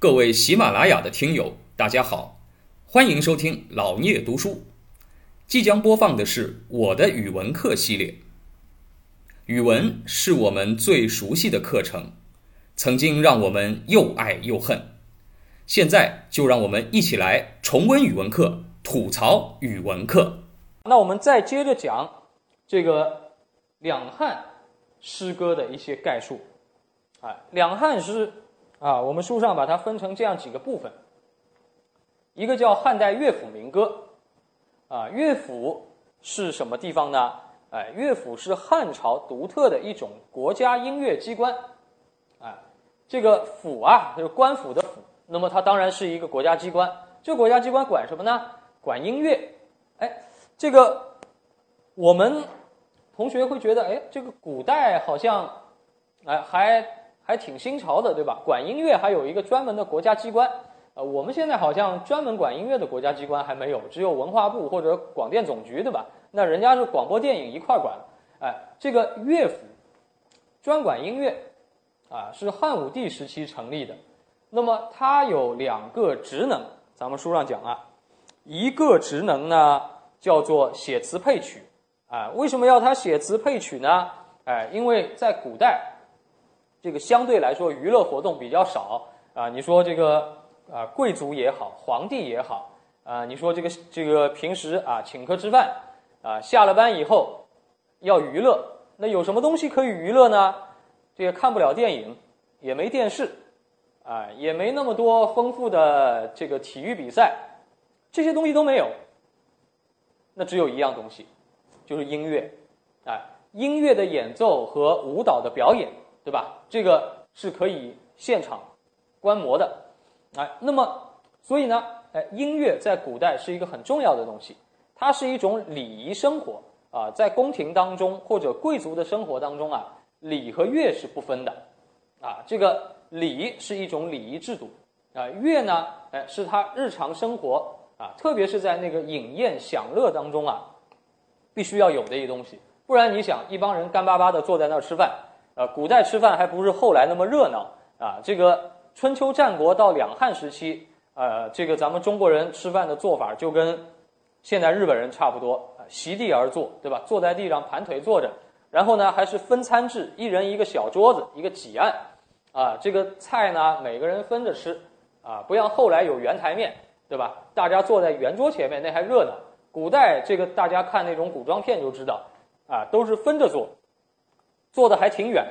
各位喜马拉雅的听友，大家好，欢迎收听老聂读书。即将播放的是我的语文课系列。语文是我们最熟悉的课程，曾经让我们又爱又恨。现在就让我们一起来重温语文课，吐槽语文课。那我们再接着讲这个两汉诗歌的一些概述。啊，两汉诗啊，我们书上把它分成这样几个部分。一个叫汉代乐府民歌。啊，乐府是什么地方呢？哎，乐府是汉朝独特的一种国家音乐机关。哎，这个府啊，就是官府的府，那么它当然是一个国家机关。这个国家机关管什么呢？管音乐。哎，这个我们同学会觉得，哎，这个古代好像，哎，还还挺新潮的，对吧？管音乐还有一个专门的国家机关。呃，我们现在好像专门管音乐的国家机关还没有，只有文化部或者广电总局，对吧？那人家是广播电影一块管。哎，这个乐府专管音乐，啊，是汉武帝时期成立的。那么它有两个职能，咱们书上讲啊，一个职能呢叫做写词配曲。啊，为什么要他写词配曲呢？哎，因为在古代，这个相对来说娱乐活动比较少啊。你说这个。啊，贵族也好，皇帝也好，啊，你说这个这个平时啊，请客吃饭，啊，下了班以后要娱乐，那有什么东西可以娱乐呢？这个看不了电影，也没电视，啊，也没那么多丰富的这个体育比赛，这些东西都没有。那只有一样东西，就是音乐，啊，音乐的演奏和舞蹈的表演，对吧？这个是可以现场观摩的。哎，那么，所以呢，哎，音乐在古代是一个很重要的东西，它是一种礼仪生活。啊，在宫廷当中或者贵族的生活当中啊，礼和乐是不分的，啊，这个礼是一种礼仪制度，啊，乐呢，哎，是他日常生活。啊，特别是在那个饮宴享乐当中啊，必须要有的一东西，不然你想，一帮人干巴巴的坐在那儿吃饭，呃，古代吃饭还不是后来那么热闹啊，这个。春秋战国到两汉时期，呃，这个咱们中国人吃饭的做法就跟现在日本人差不多，席地而坐，对吧？坐在地上盘腿坐着，然后呢还是分餐制，一人一个小桌子，一个几案，啊，这个菜呢每个人分着吃，啊，不像后来有圆台面，对吧？大家坐在圆桌前面那还热闹。古代这个大家看那种古装片就知道，啊，都是分着坐，坐的还挺远。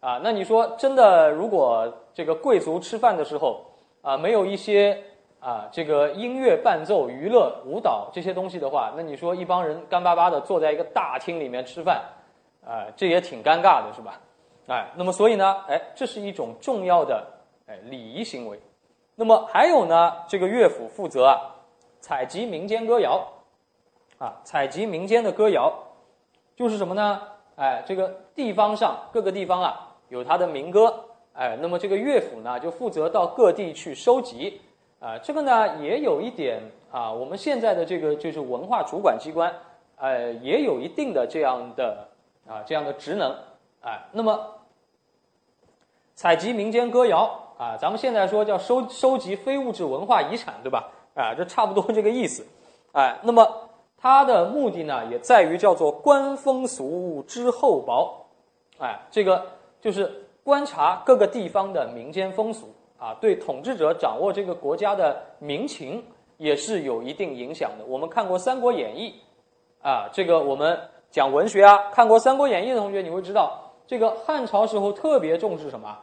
啊，那你说真的，如果这个贵族吃饭的时候啊，没有一些啊这个音乐伴奏、娱乐、舞蹈这些东西的话，那你说一帮人干巴巴的坐在一个大厅里面吃饭，啊，这也挺尴尬的，是吧？哎，那么所以呢，哎，这是一种重要的哎礼仪行为。那么还有呢，这个乐府负责啊采集民间歌谣，啊，采集民间的歌谣，就是什么呢？哎，这个地方上各个地方啊。有他的民歌，哎，那么这个乐府呢，就负责到各地去收集，啊，这个呢也有一点啊，我们现在的这个就是文化主管机关，呃，也有一定的这样的啊这样的职能，哎，那么采集民间歌谣啊，咱们现在说叫收收集非物质文化遗产，对吧？啊，这差不多这个意思，哎，那么它的目的呢，也在于叫做观风俗知厚薄，哎，这个。就是观察各个地方的民间风俗啊，对统治者掌握这个国家的民情也是有一定影响的。我们看过《三国演义》，啊，这个我们讲文学啊，看过《三国演义》的同学，你会知道，这个汉朝时候特别重视什么？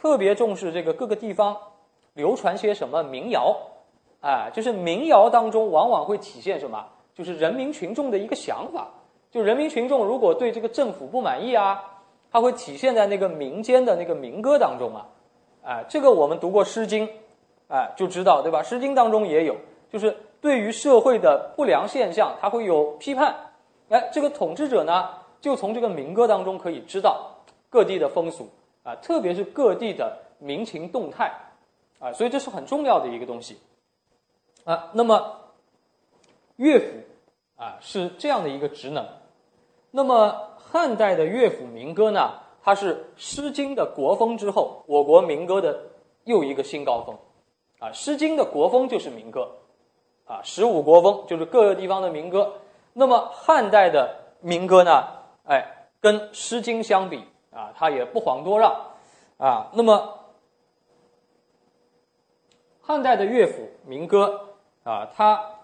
特别重视这个各个地方流传些什么民谣，啊，就是民谣当中往往会体现什么？就是人民群众的一个想法。就人民群众如果对这个政府不满意啊。它会体现在那个民间的那个民歌当中啊，哎，这个我们读过《诗经》，哎，就知道对吧？《诗经》当中也有，就是对于社会的不良现象，它会有批判。哎，这个统治者呢，就从这个民歌当中可以知道各地的风俗啊，特别是各地的民情动态啊，所以这是很重要的一个东西啊。那么乐府啊是这样的一个职能，那么。汉代的乐府民歌呢，它是《诗经》的国风之后，我国民歌的又一个新高峰。啊，《诗经》的国风就是民歌，啊，十五国风就是各个地方的民歌。那么汉代的民歌呢？哎，跟《诗经》相比啊，它也不遑多让啊。那么汉代的乐府民歌啊，它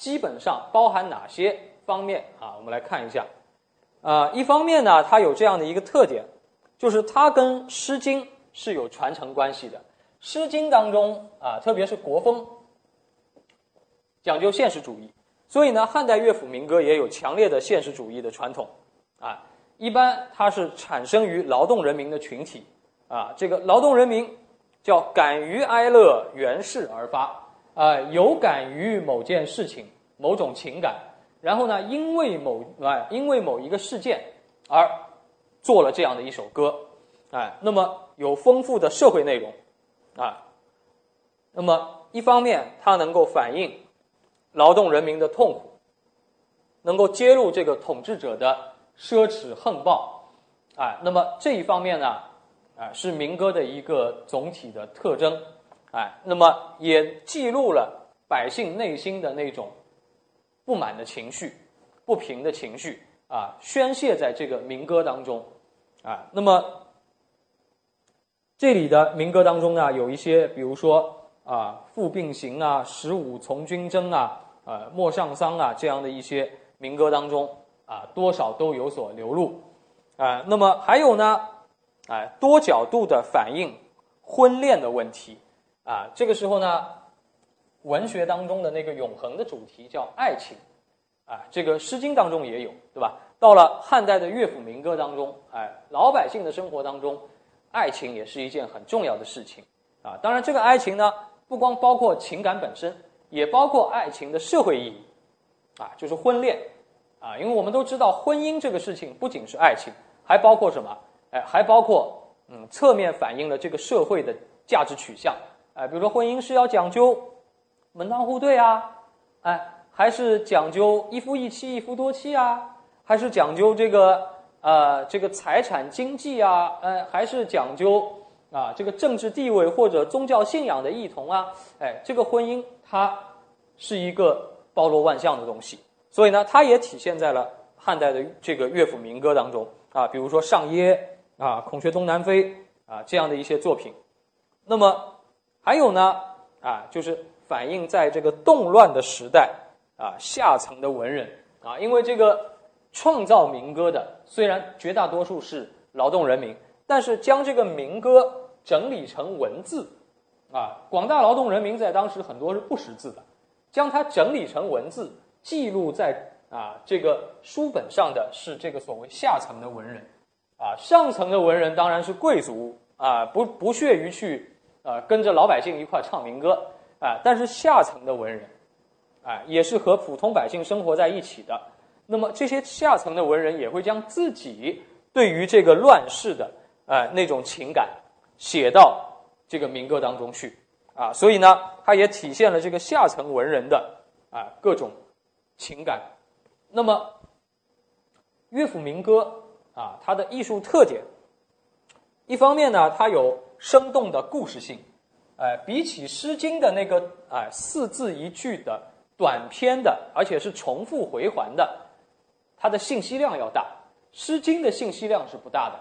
基本上包含哪些方面啊？我们来看一下啊。一方面呢，它有这样的一个特点，就是它跟《诗经》是有传承关系的。《诗经》当中啊，特别是国风，讲究现实主义。所以呢，汉代乐府民歌也有强烈的现实主义的传统，啊，一般它是产生于劳动人民的群体，啊，这个劳动人民叫感于哀乐，原事而发，啊，有感于某件事情、某种情感，然后呢，因为某啊，因为某一个事件而做了这样的一首歌，哎，那么有丰富的社会内容，啊，那么一方面它能够反映。劳动人民的痛苦，能够揭露这个统治者的奢侈横暴，哎，那么这一方面呢，啊，是民歌的一个总体的特征，哎，那么也记录了百姓内心的那种不满的情绪、不平的情绪，啊，宣泄在这个民歌当中，啊，那么这里的民歌当中呢，有一些，比如说。啊，父病行啊，十五从军征啊，呃，莫上桑啊，这样的一些民歌当中啊，多少都有所流露啊。那么还有呢，哎，多角度的反映婚恋的问题啊。这个时候呢，文学当中的那个永恒的主题叫爱情啊，这个《诗经》当中也有，对吧？到了汉代的乐府民歌当中，哎，老百姓的生活当中，爱情也是一件很重要的事情啊。当然，这个爱情呢。不光包括情感本身，也包括爱情的社会意义，啊，就是婚恋，啊，因为我们都知道婚姻这个事情不仅是爱情，还包括什么？哎，还包括嗯，侧面反映了这个社会的价值取向，哎，比如说婚姻是要讲究门当户对啊，哎，还是讲究一夫一妻、一夫多妻啊，还是讲究这个呃这个财产经济啊，呃，还是讲究。啊，这个政治地位或者宗教信仰的异同啊，哎，这个婚姻它是一个包罗万象的东西，所以呢，它也体现在了汉代的这个乐府民歌当中啊，比如说《上耶》啊，《孔雀东南飞》啊这样的一些作品。那么还有呢啊，就是反映在这个动乱的时代啊，下层的文人啊，因为这个创造民歌的虽然绝大多数是劳动人民，但是将这个民歌。整理成文字，啊，广大劳动人民在当时很多是不识字的，将它整理成文字，记录在啊这个书本上的是这个所谓下层的文人，啊，上层的文人当然是贵族啊，不不屑于去呃跟着老百姓一块唱民歌啊，但是下层的文人，啊，也是和普通百姓生活在一起的，那么这些下层的文人也会将自己对于这个乱世的啊那种情感。写到这个民歌当中去啊，所以呢，它也体现了这个下层文人的啊各种情感。那么，乐府民歌啊，它的艺术特点，一方面呢，它有生动的故事性，哎，比起《诗经》的那个哎四字一句的短篇的，而且是重复回环的，它的信息量要大，《诗经》的信息量是不大的。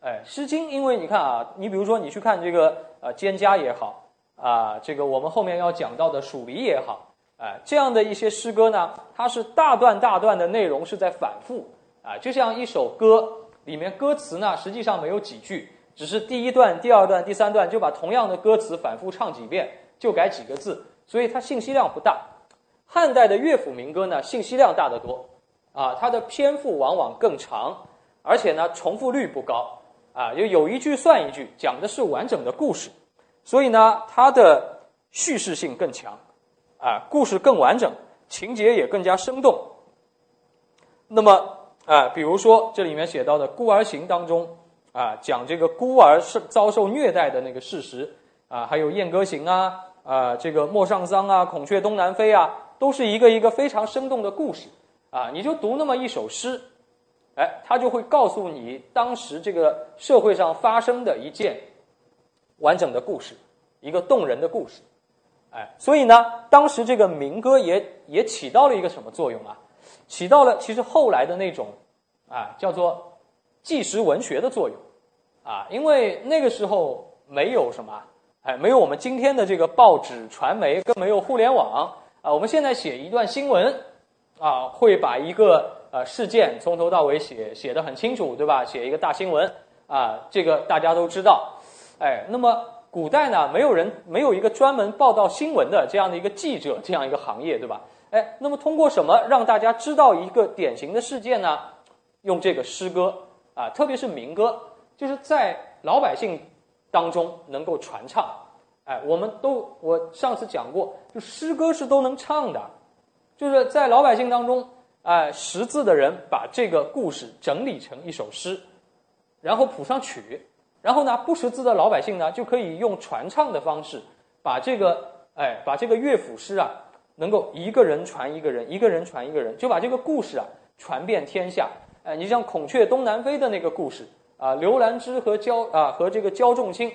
哎，《诗经》，因为你看啊，你比如说你去看这个呃《蒹葭》也好啊，这个我们后面要讲到的《蜀离》也好，哎，这样的一些诗歌呢，它是大段大段的内容是在反复。啊，就像一首歌里面歌词呢，实际上没有几句，只是第一段、第二段、第三段就把同样的歌词反复唱几遍，就改几个字，所以它信息量不大。汉代的乐府民歌呢，信息量大得多啊，它的篇幅往往更长，而且呢，重复率不高。啊，就有一句算一句，讲的是完整的故事，所以呢，它的叙事性更强，啊，故事更完整，情节也更加生动。那么，啊，比如说这里面写到的《孤儿行》当中，啊，讲这个孤儿是遭受虐待的那个事实，啊，还有《燕歌行》啊，啊，这个《陌上桑》啊，《孔雀东南飞》啊，都是一个一个非常生动的故事，啊，你就读那么一首诗。哎，他就会告诉你当时这个社会上发生的一件完整的故事，一个动人的故事哎，所以呢，当时这个民歌也也起到了一个什么作用啊？起到了其实后来的那种啊叫做纪实文学的作用啊，因为那个时候没有什么哎，没有我们今天的这个报纸、传媒，更没有互联网啊。我们现在写一段新闻啊，会把一个呃事件从头到尾写写的很清楚，对吧？写一个大新闻啊，这个大家都知道。哎，那么古代呢，没有人没有一个专门报道新闻的这样的一个记者，这样一个行业，对吧？哎，那么通过什么让大家知道一个典型的事件呢？用这个诗歌啊，特别是民歌，就是在老百姓。当中能够传唱，哎，我们都我上次讲过，就诗歌是都能唱的，就是在老百姓当中，哎，识字的人把这个故事整理成一首诗，然后谱上曲，然后呢，不识字的老百姓呢，就可以用传唱的方式，把这个哎，把这个乐府诗啊，能够一个人传一个人，一个人传一个人，就把这个故事啊传遍天下。哎，你像孔雀东南飞的那个故事。啊，刘兰芝和焦啊和这个焦仲卿，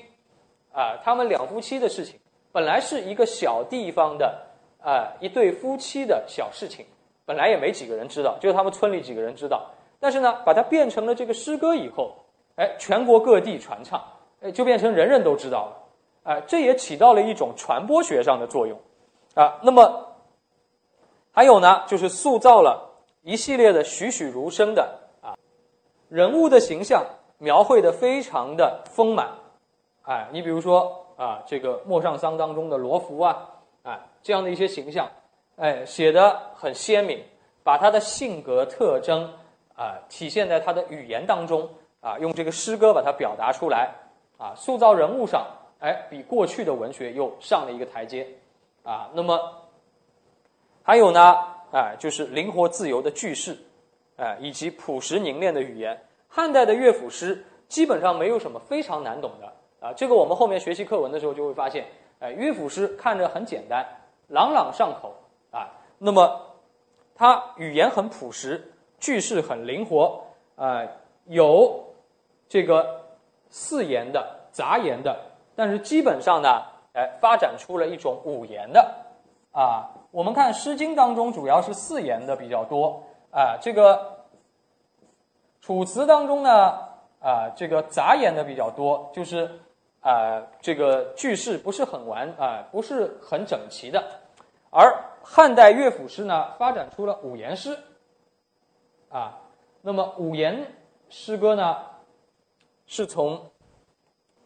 啊，他们两夫妻的事情，本来是一个小地方的啊一对夫妻的小事情，本来也没几个人知道，就他们村里几个人知道。但是呢，把它变成了这个诗歌以后，哎，全国各地传唱，哎，就变成人人都知道了。啊，这也起到了一种传播学上的作用。啊，那么还有呢，就是塑造了一系列的栩栩如生的人物的形象。描绘的非常的丰满，哎，你比如说啊，这个《陌上桑》当中的罗浮啊，哎，这样的一些形象，哎，写的很鲜明，把他的性格特征啊体现在他的语言当中啊，用这个诗歌把它表达出来啊，塑造人物上，哎，比过去的文学又上了一个台阶啊。那么还有呢，哎，就是灵活自由的句式，哎，以及朴实凝练的语言。汉代的乐府诗基本上没有什么非常难懂的啊，这个我们后面学习课文的时候就会发现，哎，乐府诗看着很简单，朗朗上口啊，那么它语言很朴实，句式很灵活啊，有这个四言的、杂言的，但是基本上呢，哎，发展出了一种五言的啊。我们看《诗经》当中主要是四言的比较多啊，这个。楚辞当中呢，啊，这个杂言的比较多，就是啊，这个句式不是很完啊，不是很整齐的。而汉代乐府诗呢，发展出了五言诗，啊，那么五言诗歌呢，是从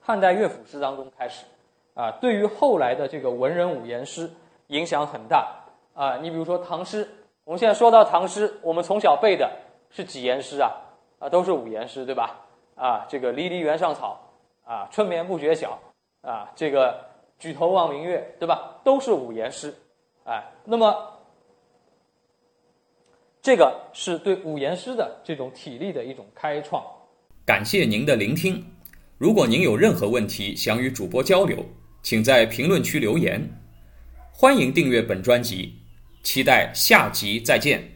汉代乐府诗当中开始，啊，对于后来的这个文人五言诗影响很大啊。你比如说唐诗，我们现在说到唐诗，我们从小背的是几言诗啊？啊，都是五言诗，对吧？啊，这个“离离原上草”，啊，“春眠不觉晓”，啊，这个“举头望明月”，对吧？都是五言诗，哎，那么这个是对五言诗的这种体力的一种开创。感谢您的聆听。如果您有任何问题想与主播交流，请在评论区留言。欢迎订阅本专辑，期待下集再见。